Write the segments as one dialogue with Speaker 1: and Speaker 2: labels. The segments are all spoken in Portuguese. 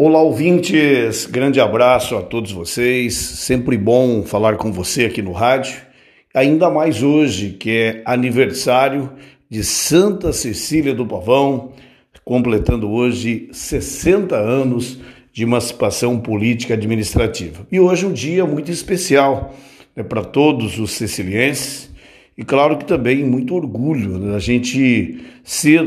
Speaker 1: Olá, ouvintes! Grande abraço a todos vocês. Sempre bom falar com você aqui no rádio. Ainda mais hoje, que é aniversário de Santa Cecília do Pavão, completando hoje 60 anos de emancipação política administrativa. E hoje é um dia muito especial né, para todos os cecilienses e, claro, que também muito orgulho da gente ser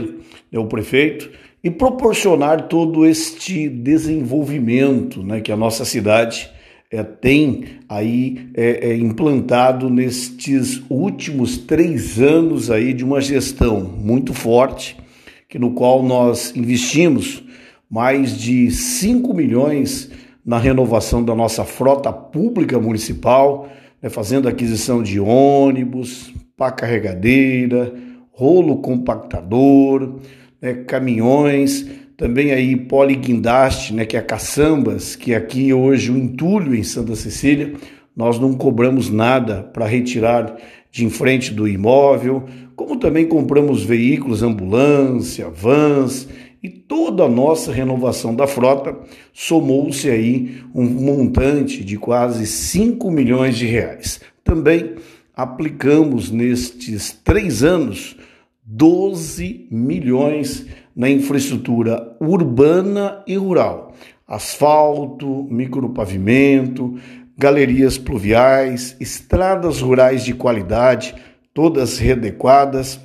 Speaker 1: né, o prefeito e proporcionar todo este desenvolvimento né, que a nossa cidade é, tem aí é, é, implantado nestes últimos três anos aí de uma gestão muito forte, que no qual nós investimos mais de 5 milhões na renovação da nossa frota pública municipal, né, fazendo aquisição de ônibus, pá carregadeira, rolo compactador, né, caminhões, também aí poliguindaste, né, que é caçambas, que aqui hoje o entulho em Santa Cecília, nós não cobramos nada para retirar de em frente do imóvel, como também compramos veículos, ambulância, vans e toda a nossa renovação da frota somou-se aí um montante de quase 5 milhões de reais. Também aplicamos nestes três anos 12 milhões na infraestrutura urbana e rural, asfalto, micropavimento, galerias pluviais, estradas rurais de qualidade, todas readequadas,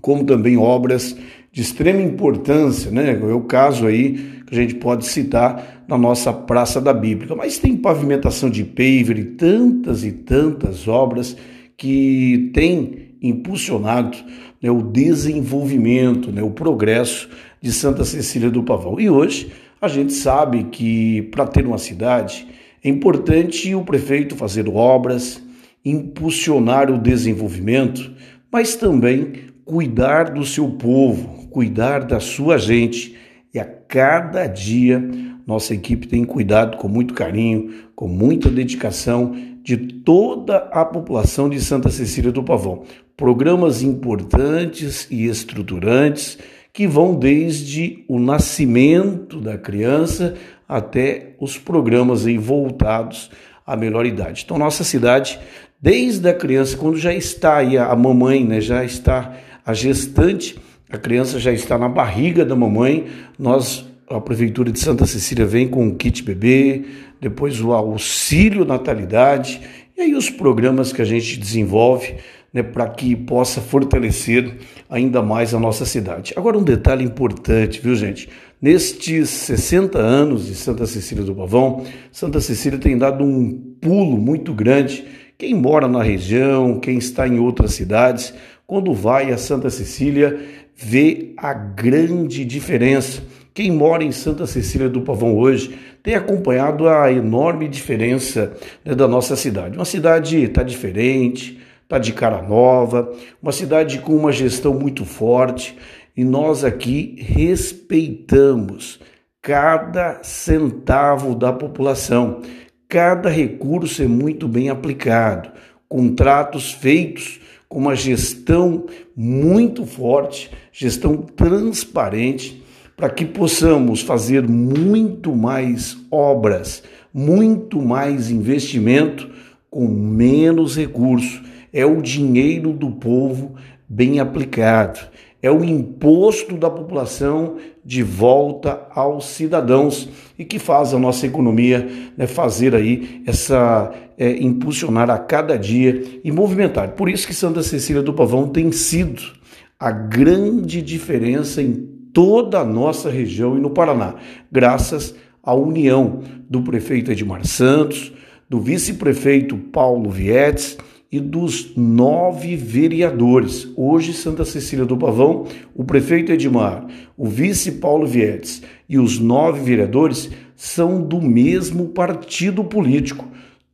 Speaker 1: como também obras de extrema importância, né? É o caso aí que a gente pode citar na nossa Praça da Bíblia. Mas tem pavimentação de paver e tantas e tantas obras que têm impulsionado né, o desenvolvimento, né, o progresso de Santa Cecília do Pavão. E hoje a gente sabe que para ter uma cidade é importante o prefeito fazer obras, impulsionar o desenvolvimento, mas também cuidar do seu povo, cuidar da sua gente. E a cada dia nossa equipe tem cuidado com muito carinho, com muita dedicação de toda a população de Santa Cecília do Pavão. Programas importantes e estruturantes que vão desde o nascimento da criança até os programas aí voltados à melhor idade. Então, nossa cidade, desde a criança, quando já está aí a mamãe, né, já está a gestante, a criança já está na barriga da mamãe, nós a Prefeitura de Santa Cecília vem com o kit bebê, depois o auxílio natalidade, e aí os programas que a gente desenvolve né, para que possa fortalecer ainda mais a nossa cidade. Agora, um detalhe importante, viu, gente? Nestes 60 anos de Santa Cecília do Pavão, Santa Cecília tem dado um pulo muito grande. Quem mora na região, quem está em outras cidades, quando vai a Santa Cecília, vê a grande diferença quem mora em Santa Cecília do Pavão hoje tem acompanhado a enorme diferença né, da nossa cidade. Uma cidade está diferente, está de cara nova, uma cidade com uma gestão muito forte e nós aqui respeitamos cada centavo da população. Cada recurso é muito bem aplicado, contratos feitos com uma gestão muito forte, gestão transparente para que possamos fazer muito mais obras, muito mais investimento com menos recurso. É o dinheiro do povo bem aplicado. É o imposto da população de volta aos cidadãos e que faz a nossa economia né, fazer aí essa é, impulsionar a cada dia e movimentar. Por isso que Santa Cecília do Pavão tem sido a grande diferença em toda a nossa região e no Paraná, graças à união do prefeito Edmar Santos, do vice-prefeito Paulo Vietes e dos nove vereadores. Hoje, Santa Cecília do Pavão, o prefeito Edmar, o vice Paulo Vietes e os nove vereadores são do mesmo partido político.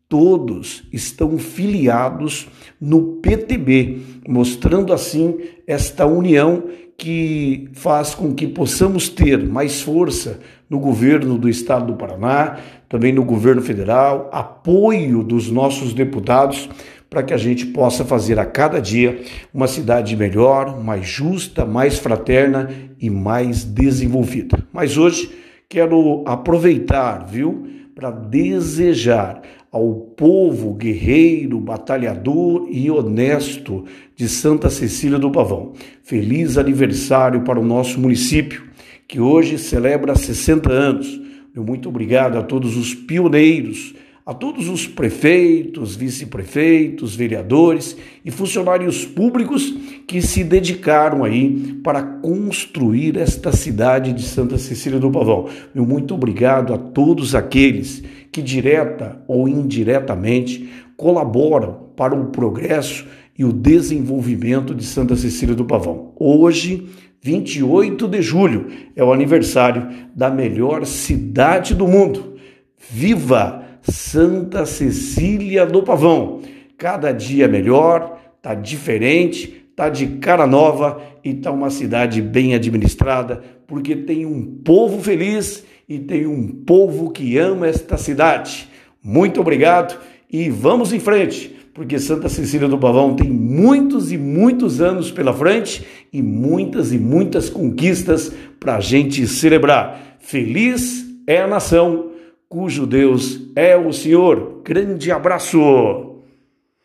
Speaker 1: Todos estão filiados no PTB, mostrando assim esta união que faz com que possamos ter mais força no governo do estado do Paraná, também no governo federal, apoio dos nossos deputados para que a gente possa fazer a cada dia uma cidade melhor, mais justa, mais fraterna e mais desenvolvida. Mas hoje quero aproveitar, viu, para desejar ao povo guerreiro, batalhador e honesto de Santa Cecília do Pavão. Feliz aniversário para o nosso município, que hoje celebra 60 anos. Muito obrigado a todos os pioneiros a todos os prefeitos, vice-prefeitos, vereadores e funcionários públicos que se dedicaram aí para construir esta cidade de Santa Cecília do Pavão. Meu muito obrigado a todos aqueles que direta ou indiretamente colaboram para o progresso e o desenvolvimento de Santa Cecília do Pavão. Hoje, 28 de julho, é o aniversário da melhor cidade do mundo. Viva! Santa Cecília do Pavão. Cada dia melhor, tá diferente, tá de cara nova e tá uma cidade bem administrada, porque tem um povo feliz e tem um povo que ama esta cidade. Muito obrigado e vamos em frente, porque Santa Cecília do Pavão tem muitos e muitos anos pela frente e muitas e muitas conquistas para a gente celebrar. Feliz é a nação cujo Deus é o Senhor. Grande abraço!